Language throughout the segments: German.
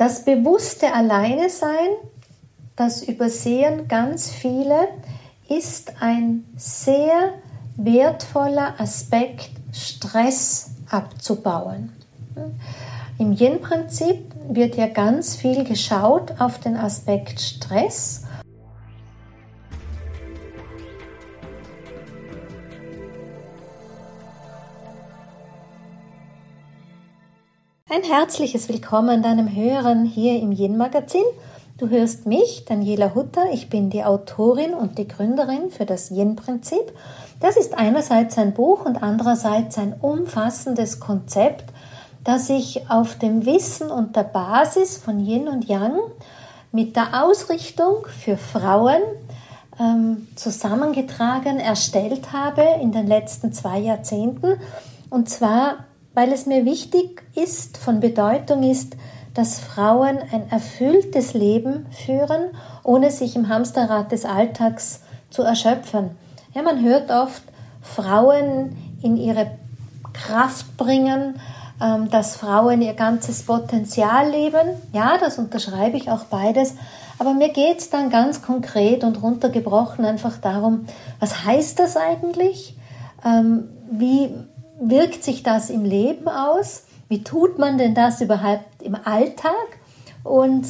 Das bewusste Alleine sein, das übersehen ganz viele, ist ein sehr wertvoller Aspekt, Stress abzubauen. Im Yin-Prinzip wird ja ganz viel geschaut auf den Aspekt Stress. Ein herzliches Willkommen deinem Hören hier im Yin-Magazin. Du hörst mich, Daniela Hutter. Ich bin die Autorin und die Gründerin für das Yin-Prinzip. Das ist einerseits ein Buch und andererseits ein umfassendes Konzept, das ich auf dem Wissen und der Basis von Yin und Yang mit der Ausrichtung für Frauen ähm, zusammengetragen, erstellt habe in den letzten zwei Jahrzehnten. Und zwar weil es mir wichtig ist, von Bedeutung ist, dass Frauen ein erfülltes Leben führen, ohne sich im Hamsterrad des Alltags zu erschöpfen. Ja, man hört oft, Frauen in ihre Kraft bringen, ähm, dass Frauen ihr ganzes Potenzial leben. Ja, das unterschreibe ich auch beides. Aber mir geht es dann ganz konkret und runtergebrochen einfach darum, was heißt das eigentlich? Ähm, wie wirkt sich das im Leben aus? Wie tut man denn das überhaupt im Alltag? Und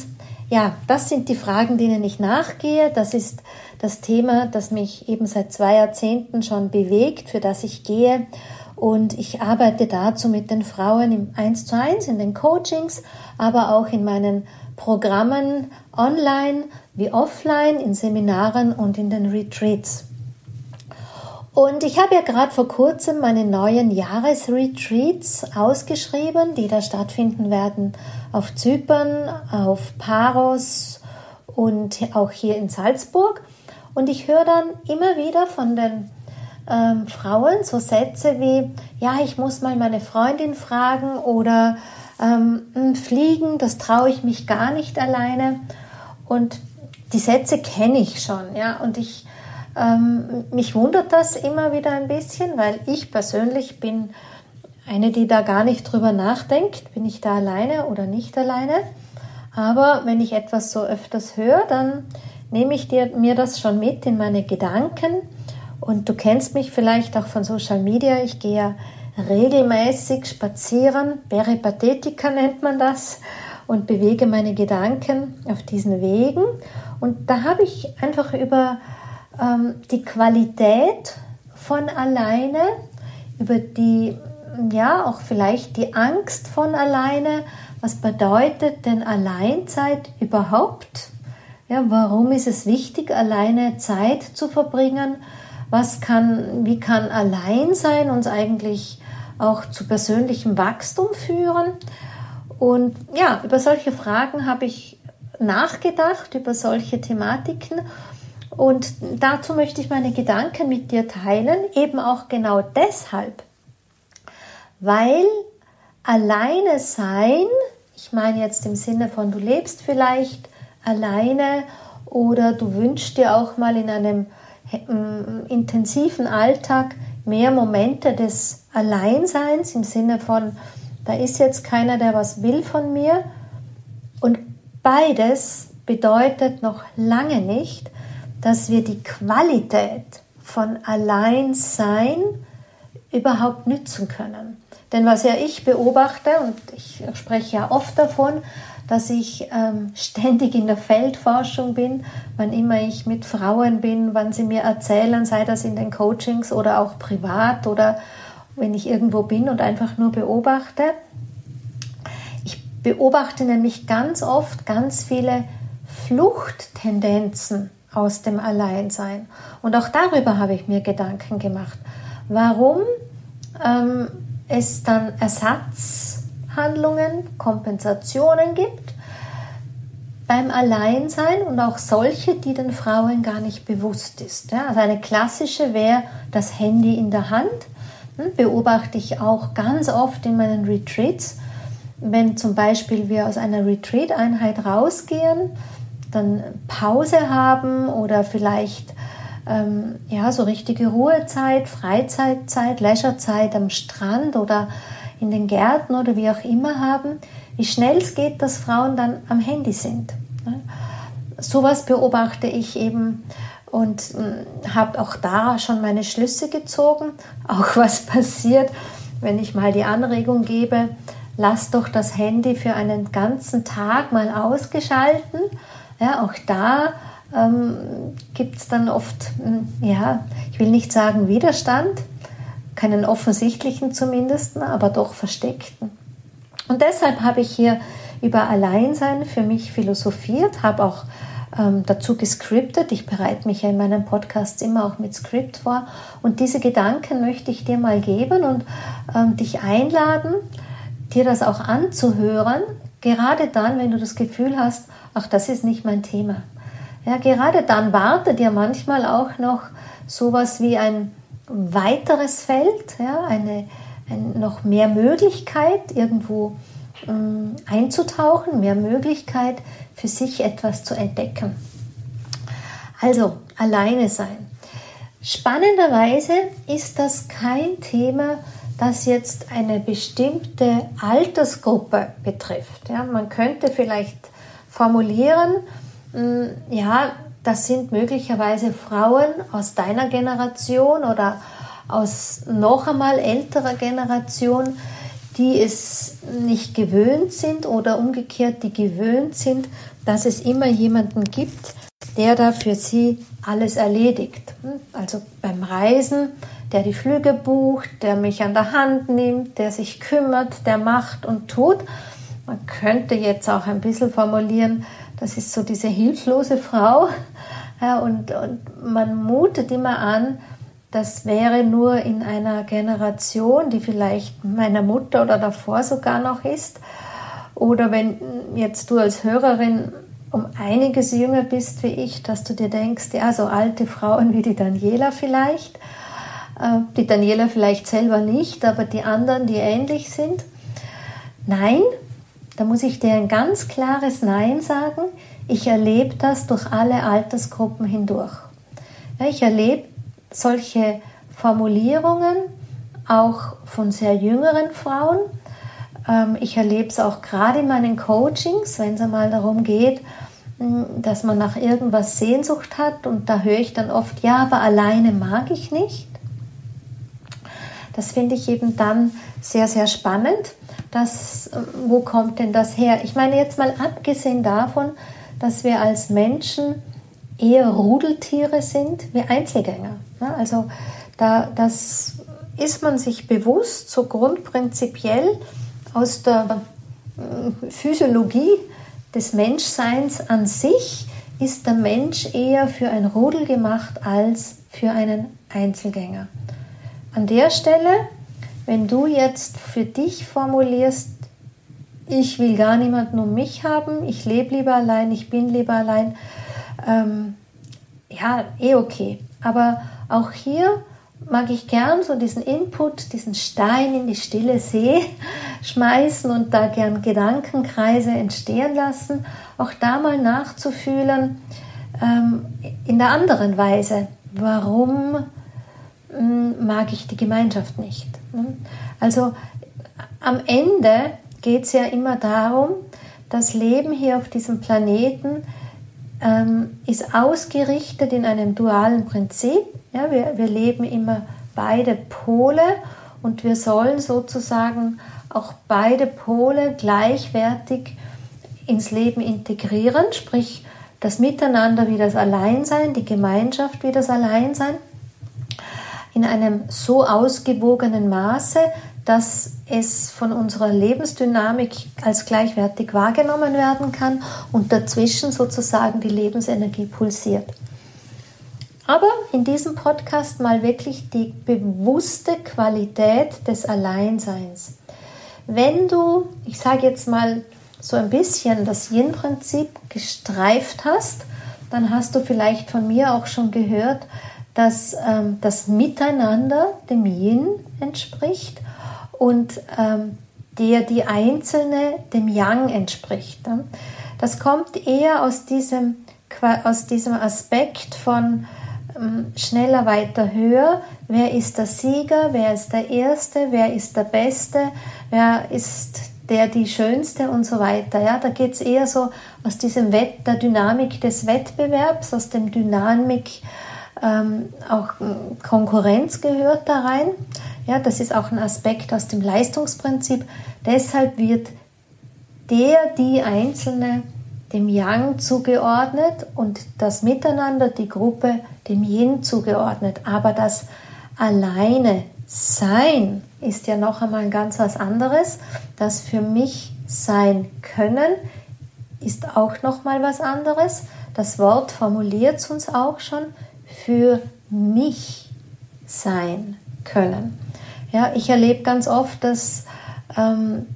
ja, das sind die Fragen, denen ich nachgehe. Das ist das Thema, das mich eben seit zwei Jahrzehnten schon bewegt, für das ich gehe. Und ich arbeite dazu mit den Frauen im 1 zu 1, in den Coachings, aber auch in meinen Programmen online wie offline, in Seminaren und in den Retreats. Und ich habe ja gerade vor kurzem meine neuen Jahresretreats ausgeschrieben, die da stattfinden werden auf Zypern, auf Paros und auch hier in Salzburg. Und ich höre dann immer wieder von den ähm, Frauen so Sätze wie, ja, ich muss mal meine Freundin fragen oder ähm, fliegen, das traue ich mich gar nicht alleine. Und die Sätze kenne ich schon, ja, und ich ähm, mich wundert das immer wieder ein bisschen, weil ich persönlich bin eine, die da gar nicht drüber nachdenkt, bin ich da alleine oder nicht alleine. Aber wenn ich etwas so öfters höre, dann nehme ich dir, mir das schon mit in meine Gedanken. Und du kennst mich vielleicht auch von Social Media. Ich gehe ja regelmäßig spazieren, Peripathetika nennt man das, und bewege meine Gedanken auf diesen Wegen. Und da habe ich einfach über die Qualität von alleine, über die, ja, auch vielleicht die Angst von alleine. Was bedeutet denn Alleinzeit überhaupt? Ja, warum ist es wichtig, alleine Zeit zu verbringen? Was kann, wie kann Alleinsein uns eigentlich auch zu persönlichem Wachstum führen? Und ja, über solche Fragen habe ich nachgedacht, über solche Thematiken und dazu möchte ich meine Gedanken mit dir teilen, eben auch genau deshalb, weil alleine sein, ich meine jetzt im Sinne von, du lebst vielleicht alleine oder du wünschst dir auch mal in einem mm, intensiven Alltag mehr Momente des Alleinseins im Sinne von, da ist jetzt keiner, der was will von mir. Und beides bedeutet noch lange nicht, dass wir die Qualität von Alleinsein überhaupt nützen können. Denn was ja ich beobachte, und ich spreche ja oft davon, dass ich ähm, ständig in der Feldforschung bin, wann immer ich mit Frauen bin, wann sie mir erzählen, sei das in den Coachings oder auch privat oder wenn ich irgendwo bin und einfach nur beobachte. Ich beobachte nämlich ganz oft ganz viele Fluchttendenzen aus dem Alleinsein. Und auch darüber habe ich mir Gedanken gemacht, warum ähm, es dann Ersatzhandlungen, Kompensationen gibt beim Alleinsein und auch solche, die den Frauen gar nicht bewusst ist. Ja, also eine klassische wäre das Handy in der Hand. Hm, beobachte ich auch ganz oft in meinen Retreats, wenn zum Beispiel wir aus einer Retreat-Einheit rausgehen dann Pause haben oder vielleicht ähm, ja, so richtige Ruhezeit, Freizeitzeit, Leisurzeit am Strand oder in den Gärten oder wie auch immer haben, wie schnell es geht, dass Frauen dann am Handy sind. Sowas beobachte ich eben und hm, habe auch da schon meine Schlüsse gezogen, auch was passiert, wenn ich mal die Anregung gebe, lass doch das Handy für einen ganzen Tag mal ausgeschalten. Ja, auch da ähm, gibt es dann oft, hm, ja, ich will nicht sagen Widerstand, keinen offensichtlichen zumindest, aber doch versteckten. Und deshalb habe ich hier über Alleinsein für mich philosophiert, habe auch ähm, dazu gescriptet. Ich bereite mich ja in meinen Podcasts immer auch mit Skript vor. Und diese Gedanken möchte ich dir mal geben und ähm, dich einladen, dir das auch anzuhören, gerade dann, wenn du das Gefühl hast, ach, das ist nicht mein Thema. Ja, gerade dann wartet dir manchmal auch noch sowas wie ein weiteres Feld, ja, eine, ein, noch mehr Möglichkeit, irgendwo ähm, einzutauchen, mehr Möglichkeit für sich etwas zu entdecken. Also alleine sein. Spannenderweise ist das kein Thema, das jetzt eine bestimmte Altersgruppe betrifft. Ja, man könnte vielleicht formulieren, mm, ja, das sind möglicherweise Frauen aus deiner Generation oder aus noch einmal älterer Generation, die es nicht gewöhnt sind oder umgekehrt, die gewöhnt sind, dass es immer jemanden gibt, der da für sie alles erledigt. Also beim Reisen, der die Flüge bucht, der mich an der Hand nimmt, der sich kümmert, der macht und tut. Man könnte jetzt auch ein bisschen formulieren, das ist so diese hilflose Frau. Ja, und, und man mutet immer an, das wäre nur in einer Generation, die vielleicht meiner Mutter oder davor sogar noch ist. Oder wenn jetzt du als Hörerin um einiges jünger bist wie ich, dass du dir denkst, ja, so alte Frauen wie die Daniela vielleicht, äh, die Daniela vielleicht selber nicht, aber die anderen, die ähnlich sind. Nein, da muss ich dir ein ganz klares Nein sagen. Ich erlebe das durch alle Altersgruppen hindurch. Ich erlebe solche Formulierungen auch von sehr jüngeren Frauen. Ähm, ich erlebe es auch gerade in meinen Coachings, wenn es einmal darum geht, dass man nach irgendwas Sehnsucht hat und da höre ich dann oft, ja, aber alleine mag ich nicht. Das finde ich eben dann sehr, sehr spannend. Das, wo kommt denn das her? Ich meine jetzt mal abgesehen davon, dass wir als Menschen eher Rudeltiere sind wie Einzelgänger. Also da, das ist man sich bewusst, so grundprinzipiell aus der äh, Physiologie des Menschseins an sich ist der Mensch eher für ein Rudel gemacht als für einen Einzelgänger. An der Stelle, wenn du jetzt für dich formulierst, ich will gar niemanden um mich haben, ich lebe lieber allein, ich bin lieber allein, ähm, ja, eh okay. Aber auch hier mag ich gern so diesen Input, diesen Stein in die stille See schmeißen und da gern Gedankenkreise entstehen lassen, auch da mal nachzufühlen ähm, in der anderen Weise, warum ähm, mag ich die Gemeinschaft nicht. Ne? Also am Ende geht es ja immer darum, das Leben hier auf diesem Planeten ähm, ist ausgerichtet in einem dualen Prinzip. Ja, wir, wir leben immer beide Pole und wir sollen sozusagen auch beide Pole gleichwertig ins Leben integrieren, sprich das Miteinander wie das Alleinsein, die Gemeinschaft wie das Alleinsein, in einem so ausgewogenen Maße, dass es von unserer Lebensdynamik als gleichwertig wahrgenommen werden kann und dazwischen sozusagen die Lebensenergie pulsiert. Aber in diesem Podcast mal wirklich die bewusste Qualität des Alleinseins. Wenn du, ich sage jetzt mal so ein bisschen das Yin-Prinzip gestreift hast, dann hast du vielleicht von mir auch schon gehört, dass ähm, das Miteinander dem Yin entspricht und ähm, der die einzelne dem Yang entspricht. Das kommt eher aus diesem, aus diesem Aspekt von ähm, schneller, weiter, höher. Wer ist der Sieger? Wer ist der Erste? Wer ist der Beste? Wer ist der die schönste und so weiter. Ja, da geht es eher so aus diesem Wett, der Dynamik des Wettbewerbs, aus dem Dynamik ähm, auch Konkurrenz gehört da rein. Ja, das ist auch ein Aspekt aus dem Leistungsprinzip. Deshalb wird der, die Einzelne dem Yang zugeordnet und das Miteinander, die Gruppe dem Yin zugeordnet. Aber das alleine Sein ist ja noch einmal ganz was anderes. Das für mich sein können ist auch noch mal was anderes. Das Wort formuliert es uns auch schon für mich sein können. Ja, ich erlebe ganz oft, dass ähm,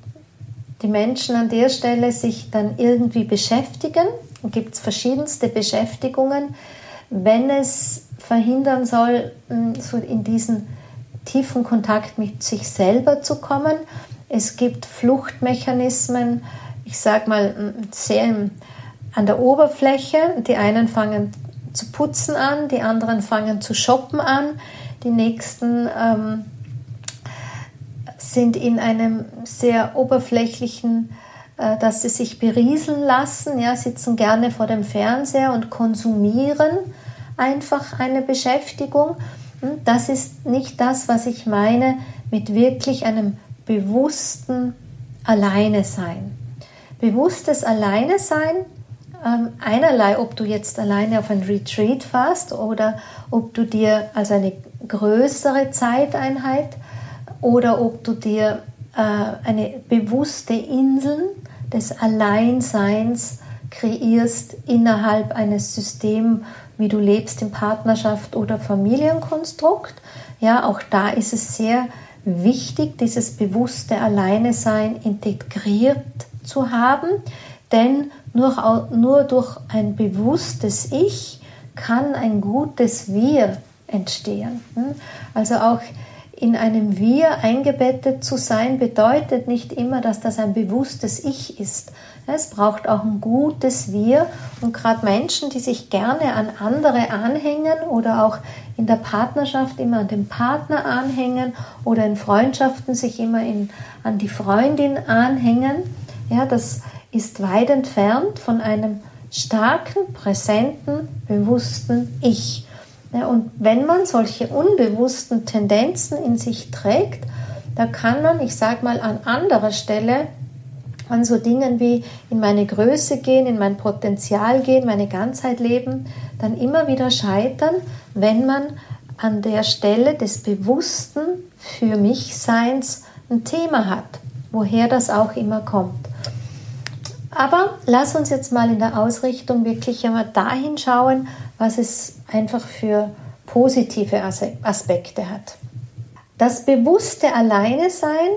die Menschen an der Stelle sich dann irgendwie beschäftigen. Gibt es verschiedenste Beschäftigungen, wenn es verhindern soll, so in diesen tiefen Kontakt mit sich selber zu kommen. Es gibt Fluchtmechanismen, ich sage mal, sehr an der Oberfläche. Die einen fangen zu putzen an, die anderen fangen zu shoppen an, die nächsten ähm, sind in einem sehr oberflächlichen, äh, dass sie sich berieseln lassen, ja, sitzen gerne vor dem Fernseher und konsumieren einfach eine Beschäftigung. Hm, das ist nicht das, was ich meine mit wirklich einem bewussten Alleine sein. Bewusstes Alleine sein, ähm, einerlei, ob du jetzt alleine auf ein Retreat fährst oder ob du dir als eine größere Zeiteinheit oder ob du dir äh, eine bewusste Insel des Alleinseins kreierst innerhalb eines Systems, wie du lebst in Partnerschaft oder Familienkonstrukt. Ja, auch da ist es sehr wichtig, dieses bewusste Alleinesein integriert zu haben, denn nur, nur durch ein bewusstes Ich kann ein gutes Wir entstehen. Hm? Also auch in einem Wir eingebettet zu sein, bedeutet nicht immer, dass das ein bewusstes Ich ist. Es braucht auch ein gutes Wir und gerade Menschen, die sich gerne an andere anhängen oder auch in der Partnerschaft immer an den Partner anhängen oder in Freundschaften sich immer in, an die Freundin anhängen, ja, das ist weit entfernt von einem starken, präsenten, bewussten Ich. Ja, und wenn man solche unbewussten Tendenzen in sich trägt, da kann man, ich sage mal, an anderer Stelle an so Dingen wie in meine Größe gehen, in mein Potenzial gehen, meine Ganzheit leben, dann immer wieder scheitern, wenn man an der Stelle des bewussten für mich Seins ein Thema hat, woher das auch immer kommt. Aber lass uns jetzt mal in der Ausrichtung wirklich einmal dahin schauen, was es einfach für positive Aspekte hat. Das bewusste Alleine sein,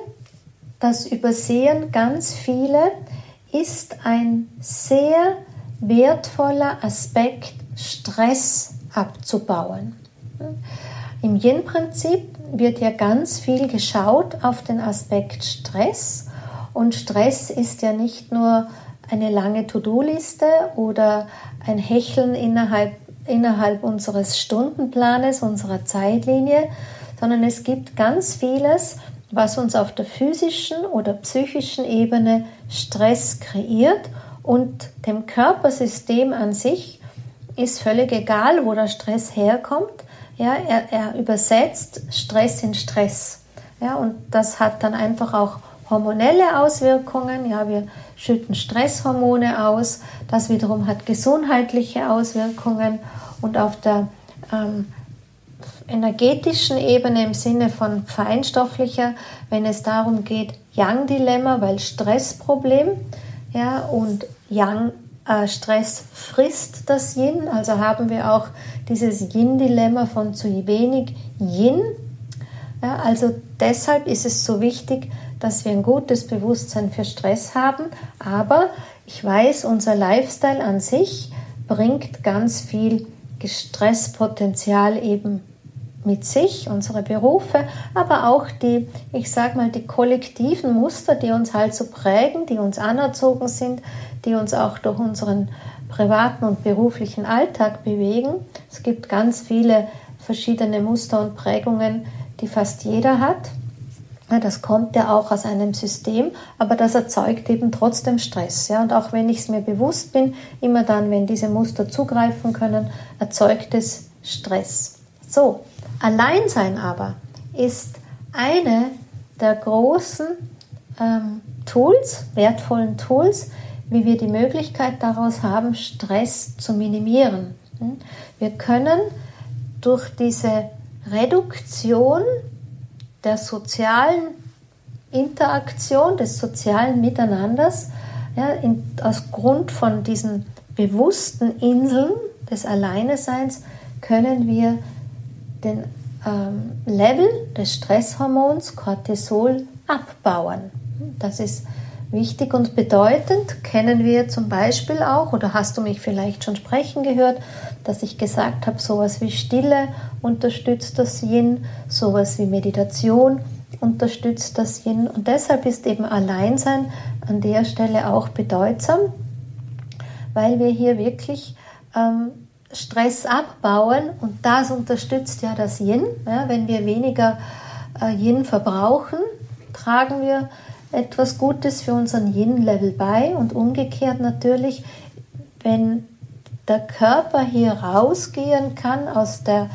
das übersehen ganz viele, ist ein sehr wertvoller Aspekt, Stress abzubauen. Im Yin-Prinzip wird ja ganz viel geschaut auf den Aspekt Stress. Und Stress ist ja nicht nur eine lange To-Do-Liste oder ein Hecheln innerhalb, innerhalb unseres Stundenplanes, unserer Zeitlinie, sondern es gibt ganz vieles, was uns auf der physischen oder psychischen Ebene Stress kreiert und dem Körpersystem an sich ist völlig egal, wo der Stress herkommt. Ja, er, er übersetzt Stress in Stress. Ja, und das hat dann einfach auch hormonelle Auswirkungen. Ja, wir schütten Stresshormone aus. Das wiederum hat gesundheitliche Auswirkungen. Und auf der ähm, energetischen Ebene im Sinne von feinstofflicher, wenn es darum geht, Yang-Dilemma, weil Stressproblem, ja, und Yang äh, Stress frisst das Yin, also haben wir auch dieses Yin-Dilemma von zu wenig Yin. Ja, also deshalb ist es so wichtig, dass wir ein gutes Bewusstsein für Stress haben, aber ich weiß, unser Lifestyle an sich bringt ganz viel Stresspotenzial eben mit sich, unsere Berufe, aber auch die, ich sag mal, die kollektiven Muster, die uns halt so prägen, die uns anerzogen sind, die uns auch durch unseren privaten und beruflichen Alltag bewegen. Es gibt ganz viele verschiedene Muster und Prägungen, die fast jeder hat. Das kommt ja auch aus einem System, aber das erzeugt eben trotzdem Stress. Ja? Und auch wenn ich es mir bewusst bin, immer dann, wenn diese Muster zugreifen können, erzeugt es Stress. So, Alleinsein aber ist eine der großen ähm, Tools, wertvollen Tools, wie wir die Möglichkeit daraus haben, Stress zu minimieren. Hm? Wir können durch diese Reduktion der sozialen Interaktion, des sozialen Miteinanders, ja, in, aus Grund von diesen bewussten Inseln des Alleineseins, können wir den ähm, Level des Stresshormons Cortisol abbauen. Das ist wichtig und bedeutend. Kennen wir zum Beispiel auch, oder hast du mich vielleicht schon sprechen gehört, dass ich gesagt habe, sowas wie Stille unterstützt das Yin, sowas wie Meditation unterstützt das Yin. Und deshalb ist eben Alleinsein an der Stelle auch bedeutsam, weil wir hier wirklich ähm, Stress abbauen und das unterstützt ja das Yin. Ja, wenn wir weniger äh, Yin verbrauchen, tragen wir etwas Gutes für unseren Yin-Level bei und umgekehrt natürlich, wenn der Körper hier rausgehen kann aus der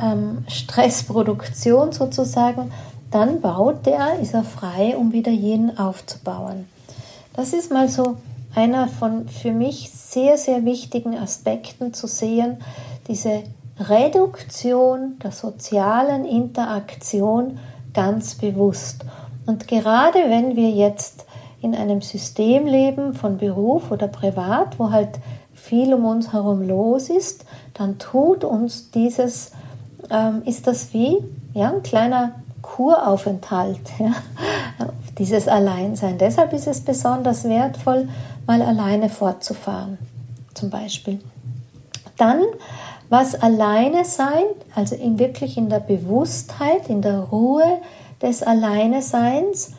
ähm, Stressproduktion sozusagen, dann baut er, ist er frei, um wieder Yin aufzubauen. Das ist mal so einer von für mich sehr, sehr wichtigen Aspekten zu sehen, diese Reduktion der sozialen Interaktion ganz bewusst. Und gerade wenn wir jetzt in einem System leben, von Beruf oder privat, wo halt viel um uns herum los ist, dann tut uns dieses, ähm, ist das wie ja, ein kleiner Kuraufenthalt, ja, dieses Alleinsein. Deshalb ist es besonders wertvoll, mal alleine fortzufahren, zum Beispiel. Dann, was alleine sein, also in wirklich in der Bewusstheit, in der Ruhe des Alleineseins,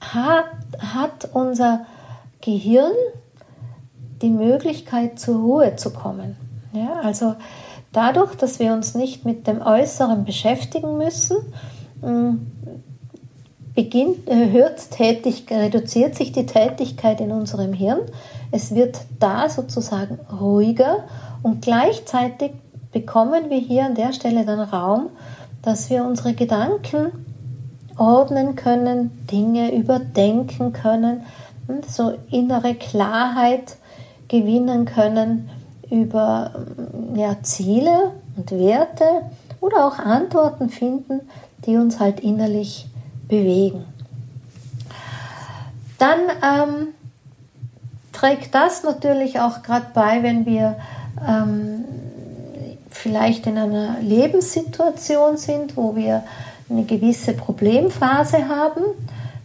hat, hat unser Gehirn die Möglichkeit, zur Ruhe zu kommen. Ja, also dadurch, dass wir uns nicht mit dem Äußeren beschäftigen müssen, mm, beginnt, äh, hört tätig, reduziert sich die Tätigkeit in unserem Hirn. Es wird da sozusagen ruhiger und gleichzeitig bekommen wir hier an der Stelle dann Raum, dass wir unsere Gedanken ordnen können, Dinge überdenken können, so innere Klarheit gewinnen können über ja, Ziele und Werte oder auch Antworten finden, die uns halt innerlich bewegen. Dann ähm, trägt das natürlich auch gerade bei, wenn wir ähm, vielleicht in einer Lebenssituation sind, wo wir eine gewisse Problemphase haben,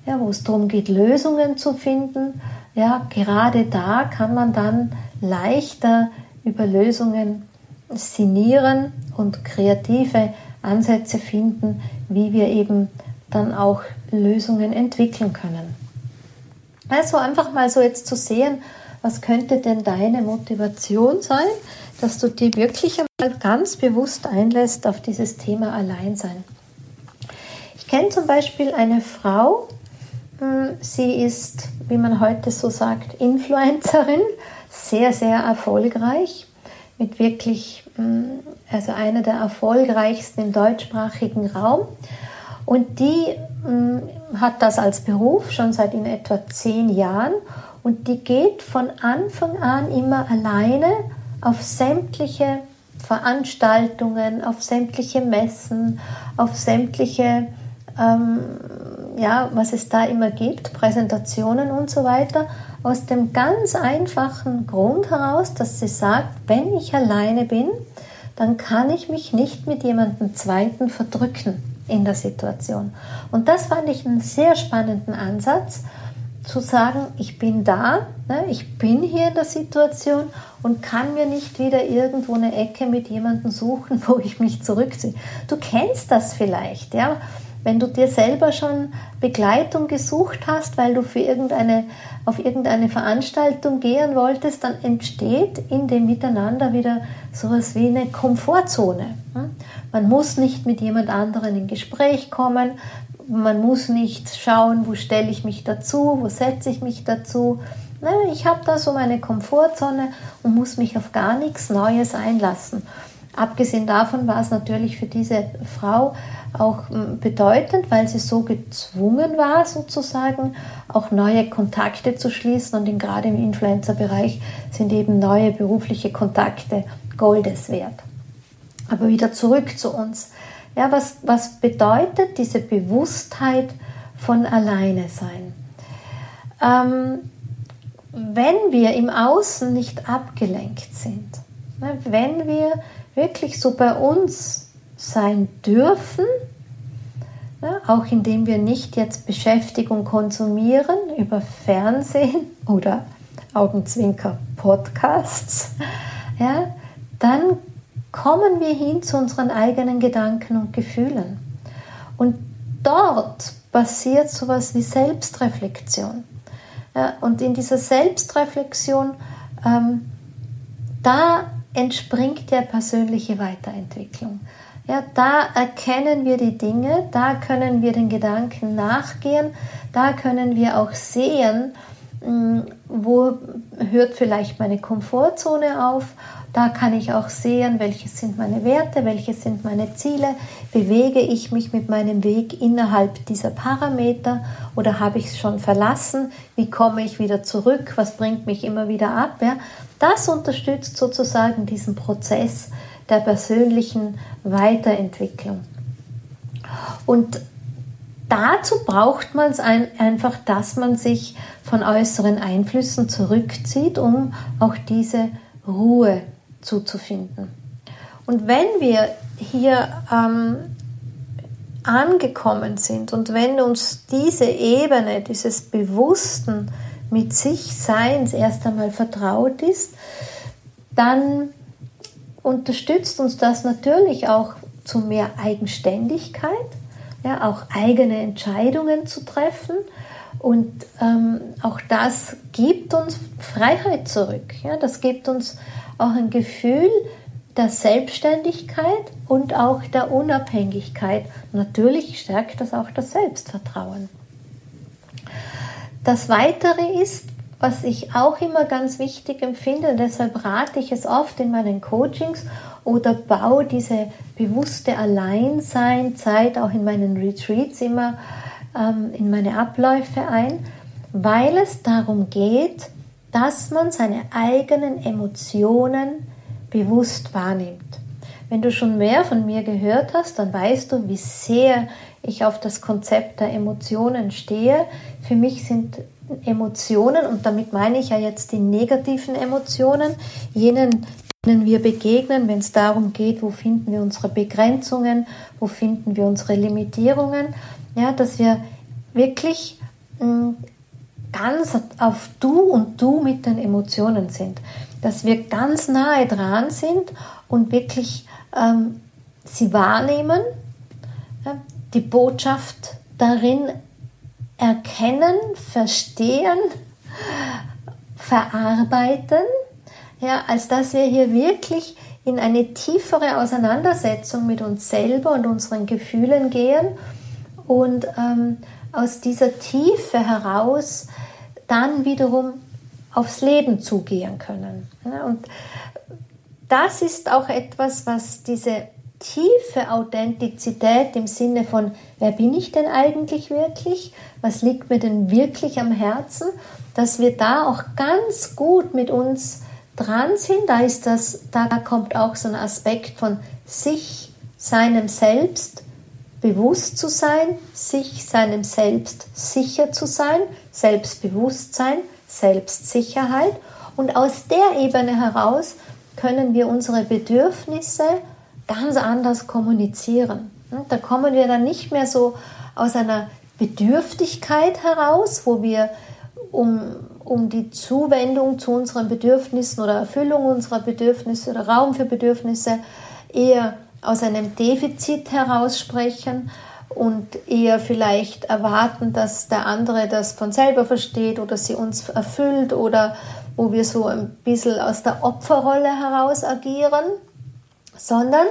ja, wo es darum geht, Lösungen zu finden ja, gerade da kann man dann leichter über Lösungen sinnieren und kreative Ansätze finden, wie wir eben dann auch Lösungen entwickeln können. Also einfach mal so jetzt zu sehen, was könnte denn deine Motivation sein, dass du dir wirklich einmal ganz bewusst einlässt auf dieses Thema Alleinsein. Ich kenne zum Beispiel eine Frau, hm, sie ist, wie man heute so sagt, Influencerin, sehr, sehr erfolgreich, mit wirklich, hm, also einer der erfolgreichsten im deutschsprachigen Raum. Und die hm, hat das als Beruf schon seit in etwa zehn Jahren und die geht von Anfang an immer alleine auf sämtliche Veranstaltungen, auf sämtliche Messen, auf sämtliche ähm, ja, was es da immer gibt, Präsentationen und so weiter, aus dem ganz einfachen Grund heraus, dass sie sagt, wenn ich alleine bin, dann kann ich mich nicht mit jemandem Zweiten verdrücken in der Situation. Und das fand ich einen sehr spannenden Ansatz, zu sagen, ich bin da, ne, ich bin hier in der Situation und kann mir nicht wieder irgendwo eine Ecke mit jemandem suchen, wo ich mich zurückziehe. Du kennst das vielleicht, ja wenn du dir selber schon Begleitung gesucht hast, weil du für irgendeine, auf irgendeine Veranstaltung gehen wolltest, dann entsteht in dem Miteinander wieder sowas wie eine Komfortzone. Man muss nicht mit jemand anderen in Gespräch kommen, man muss nicht schauen, wo stelle ich mich dazu, wo setze ich mich dazu. Ich habe da so meine Komfortzone und muss mich auf gar nichts Neues einlassen. Abgesehen davon war es natürlich für diese Frau auch hm, bedeutend, weil sie so gezwungen war, sozusagen auch neue Kontakte zu schließen. Und gerade im Influencer-Bereich sind eben neue berufliche Kontakte Goldes wert. Aber wieder zurück zu uns. Ja, was, was bedeutet diese Bewusstheit von alleine sein? Ähm, wenn wir im Außen nicht abgelenkt sind, ne, wenn wir wirklich so bei uns sein dürfen, ja, auch indem wir nicht jetzt Beschäftigung konsumieren über Fernsehen oder Augenzwinker Podcasts, ja, dann kommen wir hin zu unseren eigenen Gedanken und Gefühlen. Und dort passiert sowas wie Selbstreflexion. Ja, und in dieser Selbstreflexion, ähm, da entspringt der persönliche Weiterentwicklung. Ja, da erkennen wir die Dinge, da können wir den Gedanken nachgehen, da können wir auch sehen, hm, wo hört vielleicht meine Komfortzone auf, da kann ich auch sehen, welche sind meine Werte, welche sind meine Ziele, bewege ich mich mit meinem Weg innerhalb dieser Parameter oder habe ich es schon verlassen, wie komme ich wieder zurück, was bringt mich immer wieder ab. Ja? Das unterstützt sozusagen diesen Prozess der persönlichen Weiterentwicklung. Und dazu braucht man es ein, einfach, dass man sich von äußeren Einflüssen zurückzieht, um auch diese Ruhe zuzufinden. Und wenn wir hier ähm, angekommen sind und wenn uns diese Ebene dieses Bewussten mit sich Seins erst einmal vertraut ist, dann unterstützt uns das natürlich auch zu mehr Eigenständigkeit, ja, auch eigene Entscheidungen zu treffen. Und ähm, auch das gibt uns Freiheit zurück. Ja, das gibt uns auch ein Gefühl der Selbstständigkeit und auch der Unabhängigkeit. Natürlich stärkt das auch das Selbstvertrauen. Das Weitere ist, was ich auch immer ganz wichtig empfinde, und deshalb rate ich es oft in meinen Coachings oder baue diese bewusste Alleinseinzeit auch in meinen Retreats immer ähm, in meine Abläufe ein, weil es darum geht, dass man seine eigenen Emotionen bewusst wahrnimmt. Wenn du schon mehr von mir gehört hast, dann weißt du, wie sehr ich auf das Konzept der Emotionen stehe. Für mich sind Emotionen, und damit meine ich ja jetzt die negativen Emotionen, jenen, denen wir begegnen, wenn es darum geht, wo finden wir unsere Begrenzungen, wo finden wir unsere Limitierungen, ja, dass wir wirklich mm, ganz auf Du und Du mit den Emotionen sind, dass wir ganz nahe dran sind und wirklich ähm, sie wahrnehmen, ja, die Botschaft darin erkennen, verstehen, verarbeiten, ja, als dass wir hier wirklich in eine tiefere Auseinandersetzung mit uns selber und unseren Gefühlen gehen und ähm, aus dieser Tiefe heraus dann wiederum aufs Leben zugehen können. Ja, und das ist auch etwas, was diese tiefe Authentizität im Sinne von, wer bin ich denn eigentlich wirklich? Was liegt mir denn wirklich am Herzen? Dass wir da auch ganz gut mit uns dran sind. Da ist das, da kommt auch so ein Aspekt von sich, seinem Selbst bewusst zu sein, sich seinem Selbst sicher zu sein, Selbstbewusstsein, Selbstsicherheit. Und aus der Ebene heraus können wir unsere Bedürfnisse ganz anders kommunizieren. Da kommen wir dann nicht mehr so aus einer Bedürftigkeit heraus, wo wir um, um die Zuwendung zu unseren Bedürfnissen oder Erfüllung unserer Bedürfnisse oder Raum für Bedürfnisse eher aus einem Defizit heraus sprechen und eher vielleicht erwarten, dass der andere das von selber versteht oder sie uns erfüllt oder wo wir so ein bisschen aus der Opferrolle heraus agieren, sondern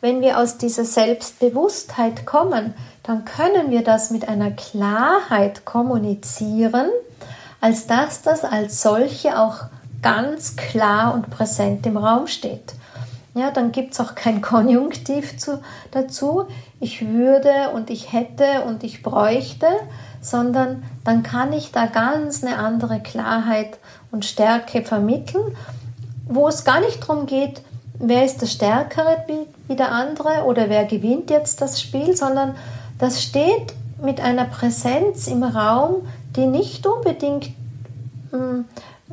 wenn wir aus dieser Selbstbewusstheit kommen, dann können wir das mit einer Klarheit kommunizieren, als dass das als solche auch ganz klar und präsent im Raum steht. Ja, dann gibt es auch kein Konjunktiv zu, dazu. Ich würde und ich hätte und ich bräuchte, sondern dann kann ich da ganz eine andere Klarheit und Stärke vermitteln, wo es gar nicht darum geht, wer ist der Stärkere wie der andere oder wer gewinnt jetzt das Spiel, sondern das steht mit einer Präsenz im Raum, die nicht unbedingt mh, hm,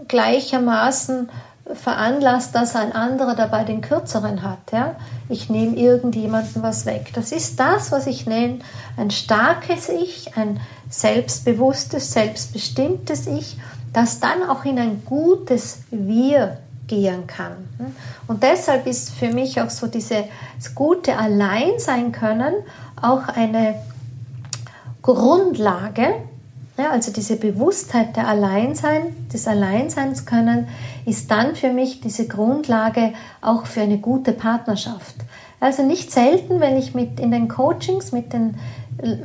gleichermaßen veranlasst, dass ein anderer dabei den kürzeren hat. Ja? Ich nehme irgendjemanden was weg. Das ist das, was ich nenne ein starkes Ich, ein selbstbewusstes, selbstbestimmtes Ich, das dann auch in ein gutes Wir gehen kann. Und deshalb ist für mich auch so dieses gute Alleinsein können auch eine Grundlage, ja, also diese Bewusstheit der Alleinsein, des Alleinseins können, ist dann für mich diese Grundlage auch für eine gute Partnerschaft. Also nicht selten, wenn ich mit in den Coachings mit den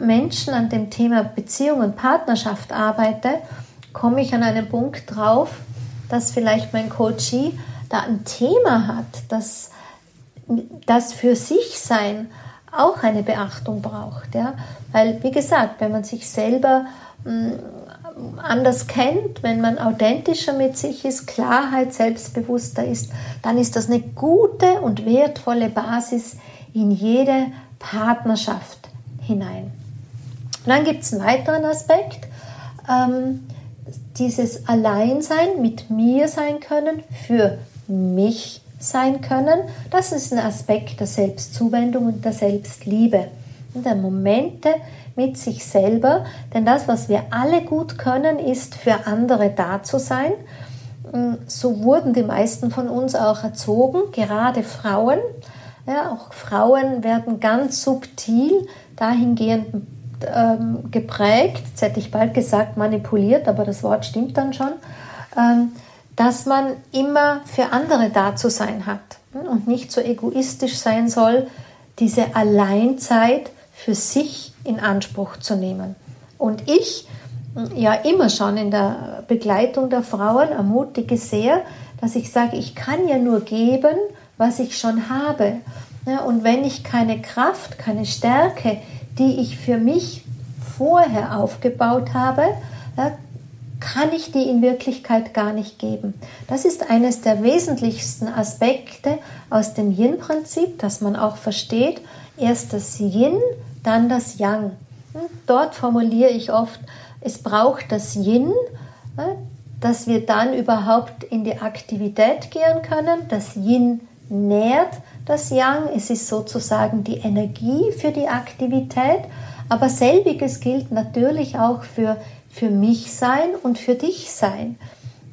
Menschen an dem Thema Beziehung und Partnerschaft arbeite, komme ich an einen Punkt drauf, dass vielleicht mein Coachie da ein Thema hat, dass das für sich sein auch eine Beachtung braucht. Ja? Weil, wie gesagt, wenn man sich selber mm, anders kennt, wenn man authentischer mit sich ist, Klarheit, selbstbewusster ist, dann ist das eine gute und wertvolle Basis in jede Partnerschaft hinein. Und dann gibt es einen weiteren Aspekt, ähm, dieses Alleinsein, mit mir sein können, für mich sein können. Das ist ein Aspekt der Selbstzuwendung und der Selbstliebe. Und der Momente mit sich selber, denn das, was wir alle gut können, ist für andere da zu sein. So wurden die meisten von uns auch erzogen, gerade Frauen. Ja, auch Frauen werden ganz subtil dahingehend ähm, geprägt, jetzt hätte ich bald gesagt manipuliert, aber das Wort stimmt dann schon, ähm, dass man immer für andere da zu sein hat und nicht so egoistisch sein soll, diese Alleinzeit für sich in Anspruch zu nehmen. Und ich, ja immer schon in der Begleitung der Frauen, ermutige sehr, dass ich sage, ich kann ja nur geben, was ich schon habe. und wenn ich keine Kraft, keine Stärke, die ich für mich vorher aufgebaut habe, kann ich die in Wirklichkeit gar nicht geben. Das ist eines der wesentlichsten Aspekte aus dem Yin-Prinzip, dass man auch versteht, erst das Yin, dann das Yang. Dort formuliere ich oft, es braucht das Yin, dass wir dann überhaupt in die Aktivität gehen können. Das Yin nährt das Yang, es ist sozusagen die Energie für die Aktivität, aber selbiges gilt natürlich auch für für mich sein und für dich sein.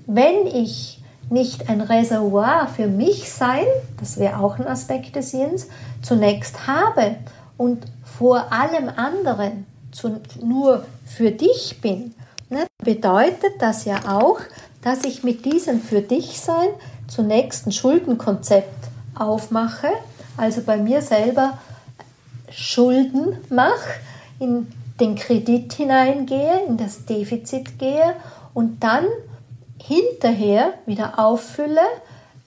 Wenn ich nicht ein Reservoir für mich sein, das wäre auch ein Aspekt des Yins, zunächst habe und vor allem anderen zu, nur für dich bin, ne, bedeutet das ja auch, dass ich mit diesem für dich sein zunächst ein Schuldenkonzept aufmache, also bei mir selber Schulden mache, in den Kredit hineingehe, in das Defizit gehe und dann hinterher wieder auffülle,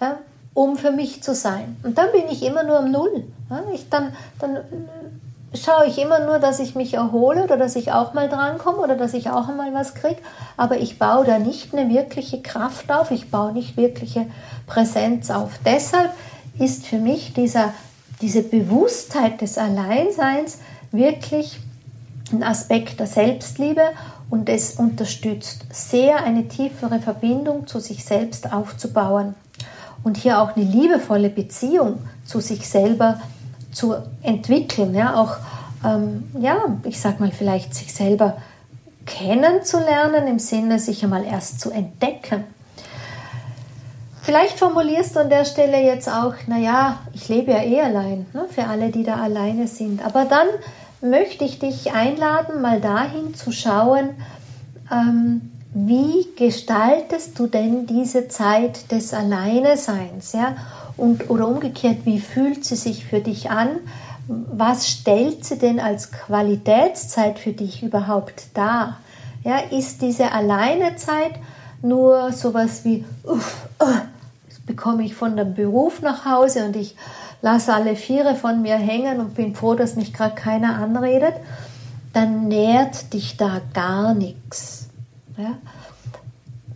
äh, um für mich zu sein. Und dann bin ich immer nur am Null. Ja? Ich dann, dann äh, schaue ich immer nur, dass ich mich erhole oder dass ich auch mal drankomme oder dass ich auch einmal was kriege. Aber ich baue da nicht eine wirkliche Kraft auf, ich baue nicht wirkliche Präsenz auf. Deshalb ist für mich dieser, diese Bewusstheit des Alleinseins wirklich ein Aspekt der Selbstliebe und es unterstützt sehr eine tiefere Verbindung zu sich selbst aufzubauen und hier auch eine liebevolle Beziehung zu sich selber zu entwickeln, ja, auch ähm, ja, ich sag mal vielleicht sich selber kennenzulernen im Sinne sich einmal erst zu entdecken. Vielleicht formulierst du an der Stelle jetzt auch, naja, ich lebe ja eh allein, ne, für alle, die da alleine sind. Aber dann möchte ich dich einladen, mal dahin zu schauen, ähm, wie gestaltest du denn diese Zeit des Alleineseins, ja? Und, oder umgekehrt, wie fühlt sie sich für dich an? Was stellt sie denn als Qualitätszeit für dich überhaupt dar? Ja, ist diese Alleinezeit nur sowas wie, uff, uh, bekomme ich von dem Beruf nach Hause und ich lasse alle Viere von mir hängen und bin froh, dass mich gerade keiner anredet, dann nährt dich da gar nichts. Ja?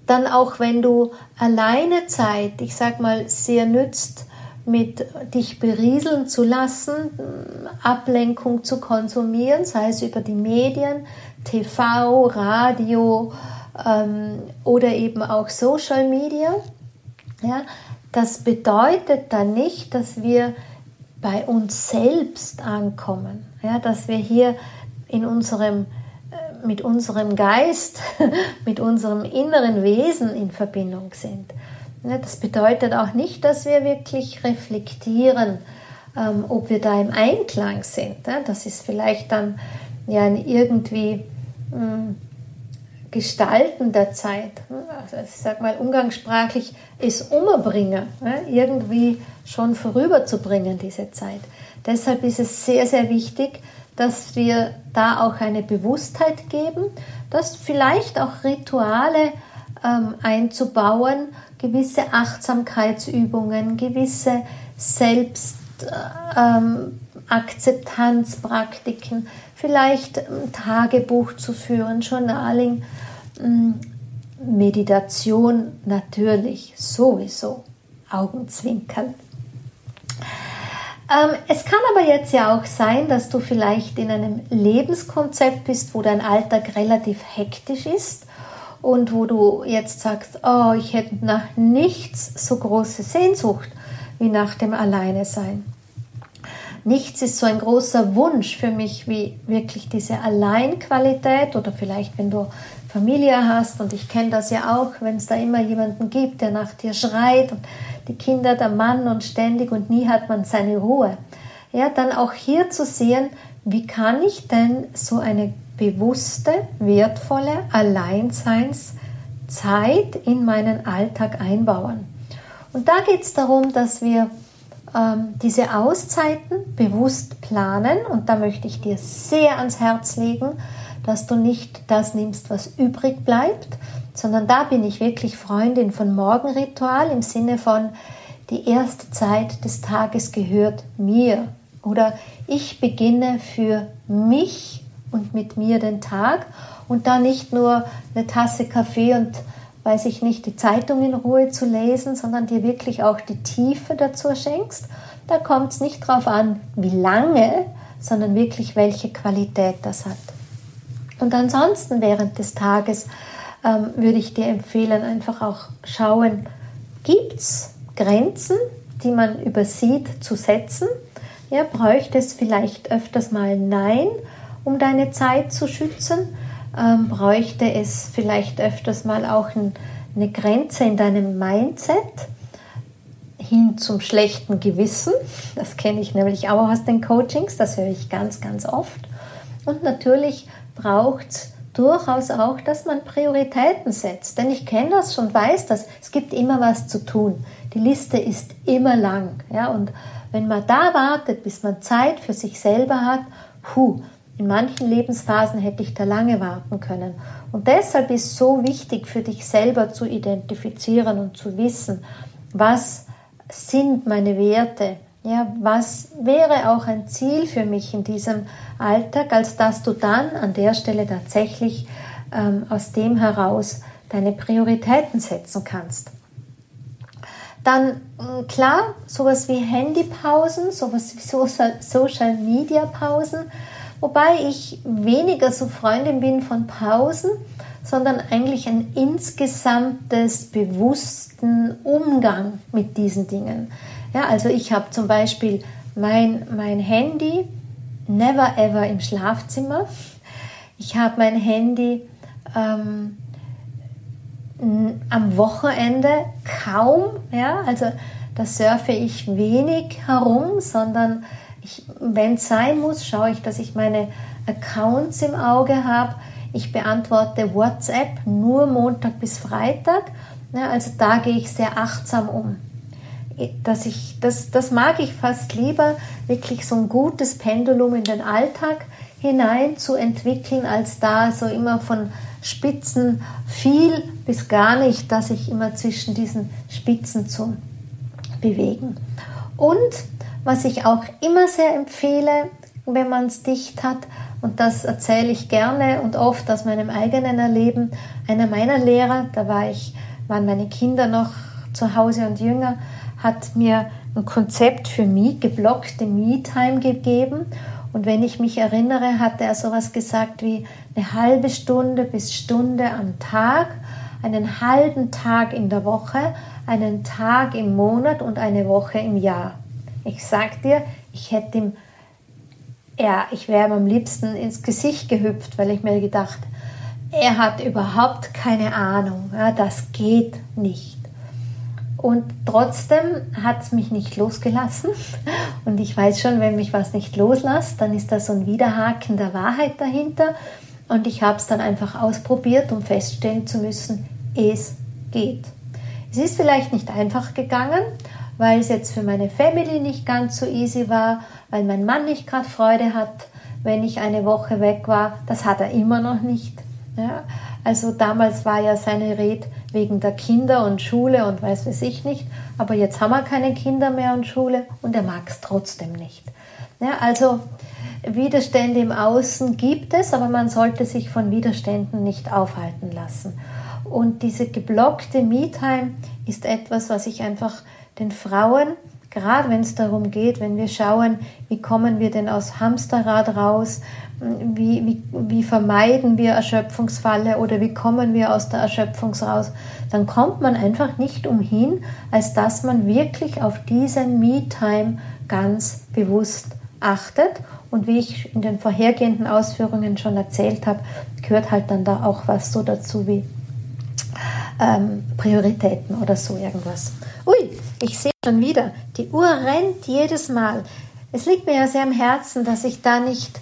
Dann auch wenn du alleine Zeit, ich sag mal, sehr nützt, mit dich berieseln zu lassen, Ablenkung zu konsumieren, sei es über die Medien, TV, Radio ähm, oder eben auch Social Media. Ja, das bedeutet dann nicht, dass wir bei uns selbst ankommen, ja, dass wir hier in unserem, äh, mit unserem Geist, mit unserem inneren Wesen in Verbindung sind. Ja, das bedeutet auch nicht, dass wir wirklich reflektieren, ähm, ob wir da im Einklang sind. Ja, das ist vielleicht dann ja irgendwie mh, hm, Gestalten der Zeit, also ich sag mal umgangssprachlich, es umbringen, irgendwie schon vorüberzubringen, diese Zeit. Deshalb ist es sehr, sehr wichtig, dass wir da auch eine Bewusstheit geben, dass vielleicht auch Rituale ähm, einzubauen, gewisse Achtsamkeitsübungen, gewisse Selbstakzeptanzpraktiken, ähm, vielleicht ein Tagebuch zu führen, Journaling, Meditation natürlich, sowieso, Augenzwinkern. Ähm, es kann aber jetzt ja auch sein, dass du vielleicht in einem Lebenskonzept bist, wo dein Alltag relativ hektisch ist und wo du jetzt sagst, oh, ich hätte nach nichts so große Sehnsucht wie nach dem Alleine sein. Nichts ist so ein großer Wunsch für mich wie wirklich diese Alleinqualität oder vielleicht wenn du Familie hast und ich kenne das ja auch, wenn es da immer jemanden gibt, der nach dir schreit und die Kinder, der Mann und ständig und nie hat man seine Ruhe. Ja, dann auch hier zu sehen, wie kann ich denn so eine bewusste, wertvolle Alleinseinszeit in meinen Alltag einbauen. Und da geht es darum, dass wir ähm, diese Auszeiten bewusst planen und da möchte ich dir sehr ans Herz legen, dass du nicht das nimmst, was übrig bleibt, sondern da bin ich wirklich Freundin von Morgenritual im Sinne von die erste Zeit des Tages gehört mir. Oder ich beginne für mich und mit mir den Tag und da nicht nur eine Tasse Kaffee und weiß ich nicht, die Zeitung in Ruhe zu lesen, sondern dir wirklich auch die Tiefe dazu schenkst. Da kommt es nicht darauf an, wie lange, sondern wirklich, welche Qualität das hat. Und ansonsten während des Tages ähm, würde ich dir empfehlen, einfach auch schauen, gibt es Grenzen, die man übersieht, zu setzen? Ja, bräuchte es vielleicht öfters mal Nein, um deine Zeit zu schützen? Ähm, bräuchte es vielleicht öfters mal auch ein, eine Grenze in deinem Mindset hin zum schlechten Gewissen. Das kenne ich nämlich auch aus den Coachings, das höre ich ganz, ganz oft. Und natürlich braucht es durchaus auch, dass man Prioritäten setzt. Denn ich kenne das schon, weiß das, es gibt immer was zu tun. Die Liste ist immer lang. Ja? Und wenn man da wartet, bis man Zeit für sich selber hat, puh, in manchen Lebensphasen hätte ich da lange warten können. Und deshalb ist so wichtig für dich selber zu identifizieren und zu wissen, was sind meine Werte, ja, was wäre auch ein Ziel für mich in diesem Alltag, als dass du dann an der Stelle tatsächlich ähm, aus dem heraus deine Prioritäten setzen kannst. Dann mm, klar, sowas wie Handypausen, sowas wie Social Media Pausen, Wobei ich weniger so Freundin bin von Pausen, sondern eigentlich ein insgesamtes bewussten Umgang mit diesen Dingen. Ja, also ich habe zum Beispiel mein, mein Handy never ever im Schlafzimmer. Ich habe mein Handy ähm, am Wochenende kaum, ja, also da surfe ich wenig herum, sondern wenn es sein muss, schaue ich, dass ich meine Accounts im Auge habe. Ich beantworte WhatsApp nur Montag bis Freitag. Ja, also da gehe ich sehr achtsam um. dass ich, das, das mag ich fast lieber, wirklich so ein gutes Pendulum in den Alltag hinein zu entwickeln, als da so immer von Spitzen viel bis gar nicht, dass ich immer zwischen diesen Spitzen zu bewegen. Und was ich auch immer sehr empfehle, wenn man es dicht hat, und das erzähle ich gerne und oft aus meinem eigenen Erleben, einer meiner Lehrer, da war ich, waren meine Kinder noch zu Hause und jünger, hat mir ein Konzept für Me, geblockte Me-Time gegeben. Und wenn ich mich erinnere, hatte er sowas gesagt wie eine halbe Stunde bis Stunde am Tag, einen halben Tag in der Woche, einen Tag im Monat und eine Woche im Jahr. Ich sag dir, ich hätte ihm, ja, ich wäre ihm am liebsten ins Gesicht gehüpft, weil ich mir gedacht, er hat überhaupt keine Ahnung, ja, das geht nicht. Und trotzdem hat es mich nicht losgelassen. Und ich weiß schon, wenn mich was nicht loslässt, dann ist da so ein Widerhaken der Wahrheit dahinter. Und ich habe es dann einfach ausprobiert, um feststellen zu müssen, es geht. Es ist vielleicht nicht einfach gegangen, weil es jetzt für meine Family nicht ganz so easy war, weil mein Mann nicht gerade Freude hat, wenn ich eine Woche weg war. Das hat er immer noch nicht. Ja, also damals war ja seine Rede wegen der Kinder und Schule und weiß weiß ich nicht, aber jetzt haben wir keine Kinder mehr und Schule und er mag es trotzdem nicht. Ja, also Widerstände im Außen gibt es, aber man sollte sich von Widerständen nicht aufhalten lassen. Und diese geblockte Me-Time ist etwas, was ich einfach den Frauen gerade wenn es darum geht, wenn wir schauen, wie kommen wir denn aus Hamsterrad raus, wie, wie, wie vermeiden wir Erschöpfungsfalle oder wie kommen wir aus der Erschöpfung raus, dann kommt man einfach nicht umhin, als dass man wirklich auf diesen Me-Time ganz bewusst achtet. Und wie ich in den vorhergehenden Ausführungen schon erzählt habe, gehört halt dann da auch was so dazu wie ähm, Prioritäten oder so irgendwas. Ui, ich sehe schon wieder, die Uhr rennt jedes Mal. Es liegt mir ja sehr am Herzen, dass ich da nicht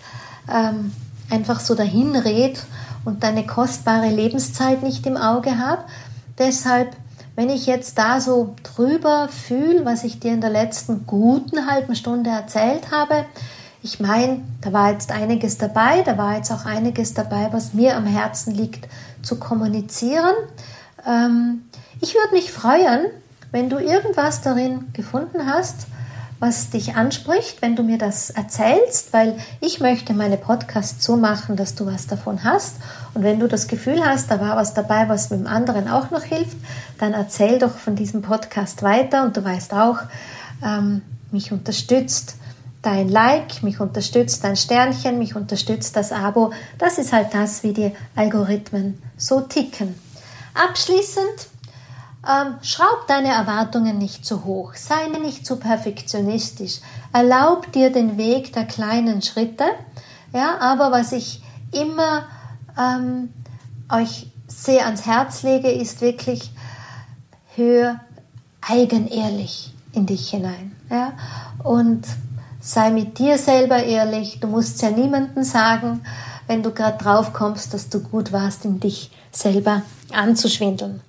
ähm, einfach so dahin red und deine kostbare Lebenszeit nicht im Auge habe. Deshalb, wenn ich jetzt da so drüber fühle, was ich dir in der letzten guten halben Stunde erzählt habe, ich meine, da war jetzt einiges dabei, da war jetzt auch einiges dabei, was mir am Herzen liegt, zu kommunizieren. Ähm, ich würde mich freuen, wenn du irgendwas darin gefunden hast, was dich anspricht, wenn du mir das erzählst, weil ich möchte meine Podcasts so machen, dass du was davon hast. Und wenn du das Gefühl hast, da war was dabei, was mit dem anderen auch noch hilft, dann erzähl doch von diesem Podcast weiter. Und du weißt auch, ähm, mich unterstützt dein Like, mich unterstützt dein Sternchen, mich unterstützt das Abo. Das ist halt das, wie die Algorithmen so ticken. Abschließend ähm, schraub deine Erwartungen nicht zu hoch, sei nicht zu perfektionistisch, erlaub dir den Weg der kleinen Schritte. Ja, aber was ich immer ähm, euch sehr ans Herz lege, ist wirklich, hör eigenehrlich in dich hinein. Ja? Und sei mit dir selber ehrlich. Du musst ja niemandem sagen, wenn du gerade drauf kommst, dass du gut warst, in dich selber anzuschwindeln.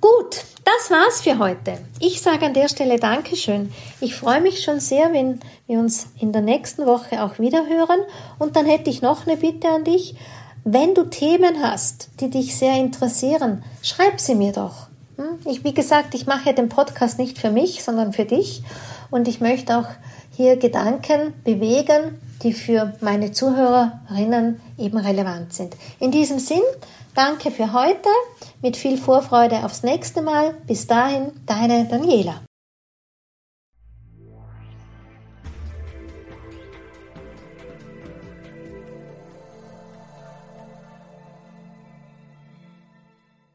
Gut, das war's für heute. Ich sage an der Stelle Dankeschön. Ich freue mich schon sehr, wenn wir uns in der nächsten Woche auch wieder hören. Und dann hätte ich noch eine Bitte an dich. Wenn du Themen hast, die dich sehr interessieren, schreib sie mir doch. Hm? Ich, wie gesagt, ich mache den Podcast nicht für mich, sondern für dich. Und ich möchte auch hier Gedanken bewegen, die für meine Zuhörerinnen eben relevant sind. In diesem Sinn, danke für heute. Mit viel Vorfreude aufs nächste Mal. Bis dahin, deine Daniela.